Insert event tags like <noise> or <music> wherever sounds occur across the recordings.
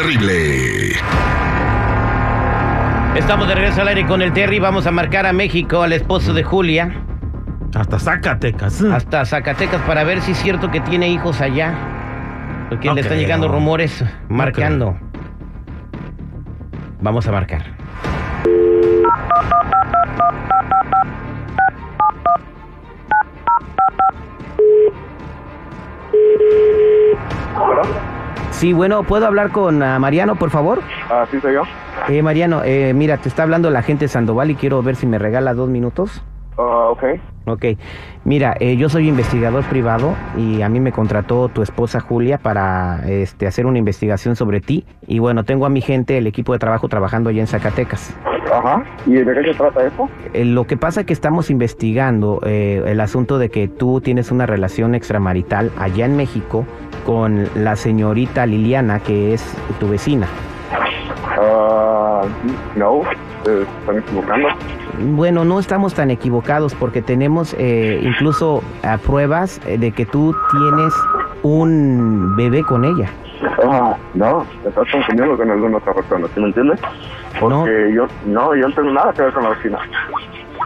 terrible. Estamos de regreso al aire con el Terry. Vamos a marcar a México, al esposo de Julia, Hasta Zacatecas. hasta Zacatecas, para ver si es cierto que tiene hijos allá. Porque No le están llegando rumores marcando. Vamos a marcar. Sí, bueno, ¿puedo hablar con ah, Mariano, por favor? Ah, sí, soy yo. Eh, Mariano, eh, mira, te está hablando la gente Sandoval y quiero ver si me regala dos minutos. Ah, ok. Ok, mira, eh, yo soy investigador privado y a mí me contrató tu esposa Julia para este, hacer una investigación sobre ti. Y bueno, tengo a mi gente, el equipo de trabajo trabajando allá en Zacatecas. Ajá. ¿Y de qué se trata eso? Eh, lo que pasa es que estamos investigando eh, el asunto de que tú tienes una relación extramarital allá en México con la señorita Liliana, que es tu vecina. Ah, no. Se están equivocando. Bueno, no estamos tan equivocados porque tenemos eh, incluso pruebas eh, de que tú tienes un bebé con ella. Ah, no. Te estás confundiendo con alguna otra persona, ¿sí me entiendes? ¿No? Porque yo, no, yo no tengo nada que ver con la vecina.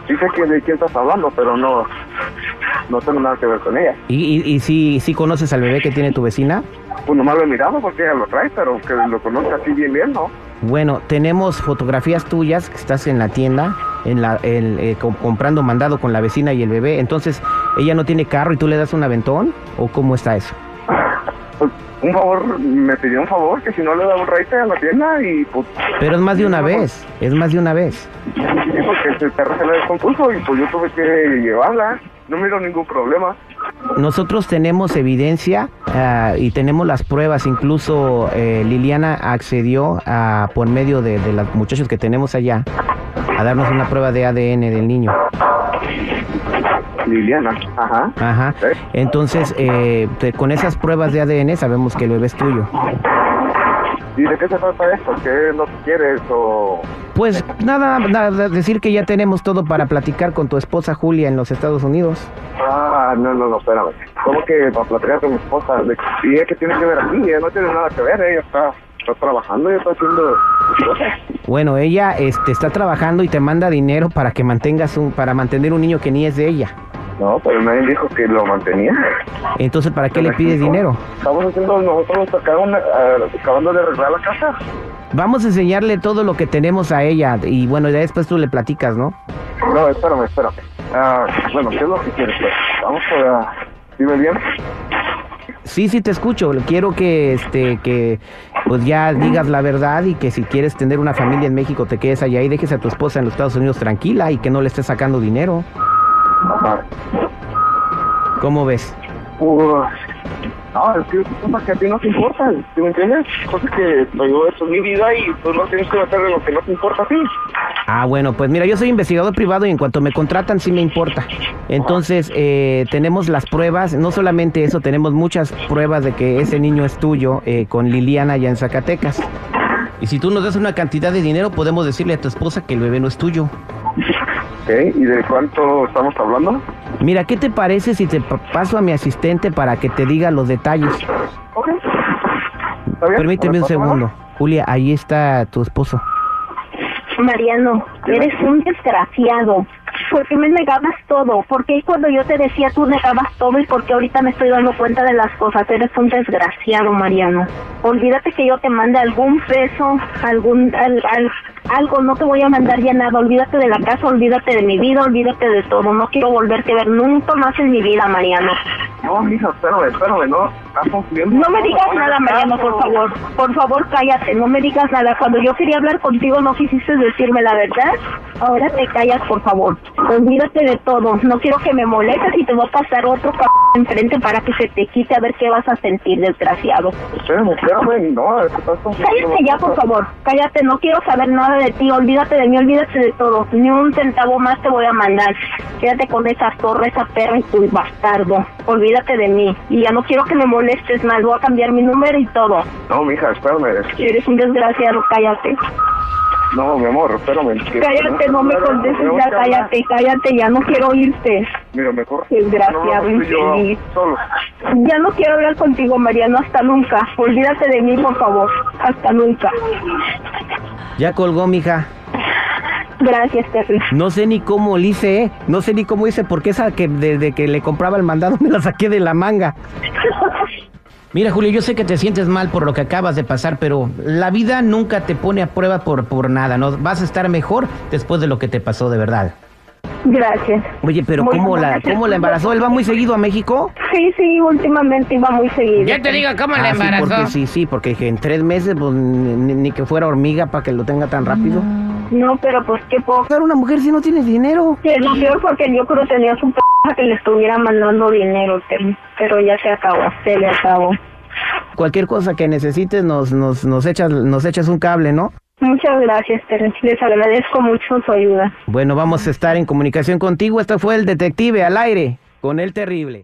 Sí sé que de quién estás hablando, pero no, no tengo nada que ver con ella. ¿Y, y, y si, si conoces al bebé que tiene tu vecina? Pues nomás lo he mirado porque ella lo trae, pero que lo conozca así bien, bien, ¿no? Bueno, tenemos fotografías tuyas que estás en la tienda, en la, el, eh, co- comprando mandado con la vecina y el bebé. Entonces, ¿ella no tiene carro y tú le das un aventón? ¿O cómo está eso? Un favor, me pidió un favor, que si no le daba un raite a la tienda y pues... Pero es más de una vez, es más de una vez. Sí, porque el perro se le descompuso y pues yo tuve que llevarla. No miro ningún problema. Nosotros tenemos evidencia ah, y tenemos las pruebas, incluso eh, Liliana accedió a, por medio de, de los muchachos que tenemos allá a darnos una prueba de ADN del niño. Liliana, ajá. Ajá. Entonces, eh, te- con esas pruebas de ADN sabemos que el bebé es tuyo. ¿Y de qué se trata esto? ¿Qué que quieres o...? Pues nada, nada, decir que ya tenemos todo para platicar con tu esposa Julia en los Estados Unidos. Ah, no, no, no, espérame. ¿Cómo que para platicar con mi esposa? ¿De- ¿Y ella qué tiene que ver aquí? Ella no tiene nada que ver, ella está, está trabajando, ella está haciendo cosas. Bueno, ella este, está trabajando y te manda dinero para que mantengas un, para mantener un niño que ni es de ella. No, pero nadie dijo que lo mantenía. Entonces, ¿para qué le ¿Me pides dinero? Estamos haciendo nosotros acabando, acabando de arreglar la casa. Vamos a enseñarle todo lo que tenemos a ella y bueno, ya después tú le platicas, ¿no? No, espérame, espérame. Ah, bueno, ¿qué es lo que quieres? pues? Vamos a... Dime bien. Sí, sí te escucho. Quiero que este que pues ya digas la verdad y que si quieres tener una familia en México te quedes allá y dejes a tu esposa en los Estados Unidos tranquila y que no le estés sacando dinero. Ajá. ¿Cómo ves? Pues, no, es que es cosa que a ti no te importa, ¿sí me entiendes? Cosa que yo, esto es mi vida y tú no tienes que meter en lo que no te importa a ti. Ah, bueno, pues mira, yo soy investigador privado y en cuanto me contratan sí me importa. Entonces, eh, tenemos las pruebas, no solamente eso, tenemos muchas pruebas de que ese niño es tuyo eh, con Liliana allá en Zacatecas. Y si tú nos das una cantidad de dinero, podemos decirle a tu esposa que el bebé no es tuyo. ¿Ok? ¿Y de cuánto estamos hablando? Mira, ¿qué te parece si te pa- paso a mi asistente para que te diga los detalles? Permíteme ¿Me un segundo. Julia, ahí está tu esposo. Mariano, eres un desgraciado. ¿Por qué me negabas todo? ¿Por qué cuando yo te decía tú negabas todo y por qué ahorita me estoy dando cuenta de las cosas? Eres un desgraciado, Mariano. Olvídate que yo te mande algún peso, algún al- al- algo, no te voy a mandar ya nada. Olvídate de la casa, olvídate de mi vida, olvídate de todo. No quiero volverte a ver nunca más en mi vida, Mariano. No, mija, espérame, espérame, no. No me digas nada, Mariano, por favor. Por favor, cállate, no me digas nada. Cuando yo quería hablar contigo no quisiste decirme la verdad. Ahora te callas, por favor. Olvídate de todo. No quiero que me molestes y te voy a pasar otro c enfrente para que se te quite a ver qué vas a sentir, desgraciado. Espérame, espérame, no. Cállate ya, por favor. Cállate, no quiero saber nada de ti. Olvídate de mí, olvídate de todo. Ni un centavo más te voy a mandar. Quédate con esa zorra, esa perra y tu bastardo. Olvídate de mí. Y ya no quiero que me molestes más. Voy a cambiar mi número y todo. No, mija, espérame. Eres un desgraciado, cállate. No, mi amor, espérame. que- Cállate, no me contestes, ya cállate, cállate, ya no quiero oírte. Mira, mejor. Desgraciado, infeliz. Ya no quiero hablar contigo, Mariano, hasta nunca. Olvídate de mí, por favor. Hasta nunca. Ya colgó, mija. Gracias, Terry. No sé ni cómo le hice, ¿eh? No sé ni cómo hice, porque esa que desde que le compraba el mandado <laughs> me la saqué de la manga. <laughs> Mira, Julio, yo sé que te sientes mal por lo que acabas de pasar, pero la vida nunca te pone a prueba por, por nada, ¿no? Vas a estar mejor después de lo que te pasó, de verdad. Gracias. Oye, pero Muy ¿cómo la, cómo la embarazó? ¿Él va muy seguido a México? Sí, sí, últimamente iba muy seguido. Yo te digo cómo le Ah, sí, embarazó. porque sí, sí, porque dije, en tres meses, pues ni, ni que fuera hormiga para que lo tenga tan rápido. No, pero pues qué poco. Claro, una mujer si no tienes dinero. Es lo peor porque yo creo que tenía su p que le estuviera mandando dinero. Pero ya se acabó, se le acabó. Cualquier cosa que necesites nos, nos, nos, echas, nos echas un cable, ¿no? Muchas gracias, Terry. Les agradezco mucho su ayuda. Bueno, vamos a estar en comunicación contigo. Este fue el detective al aire con el terrible.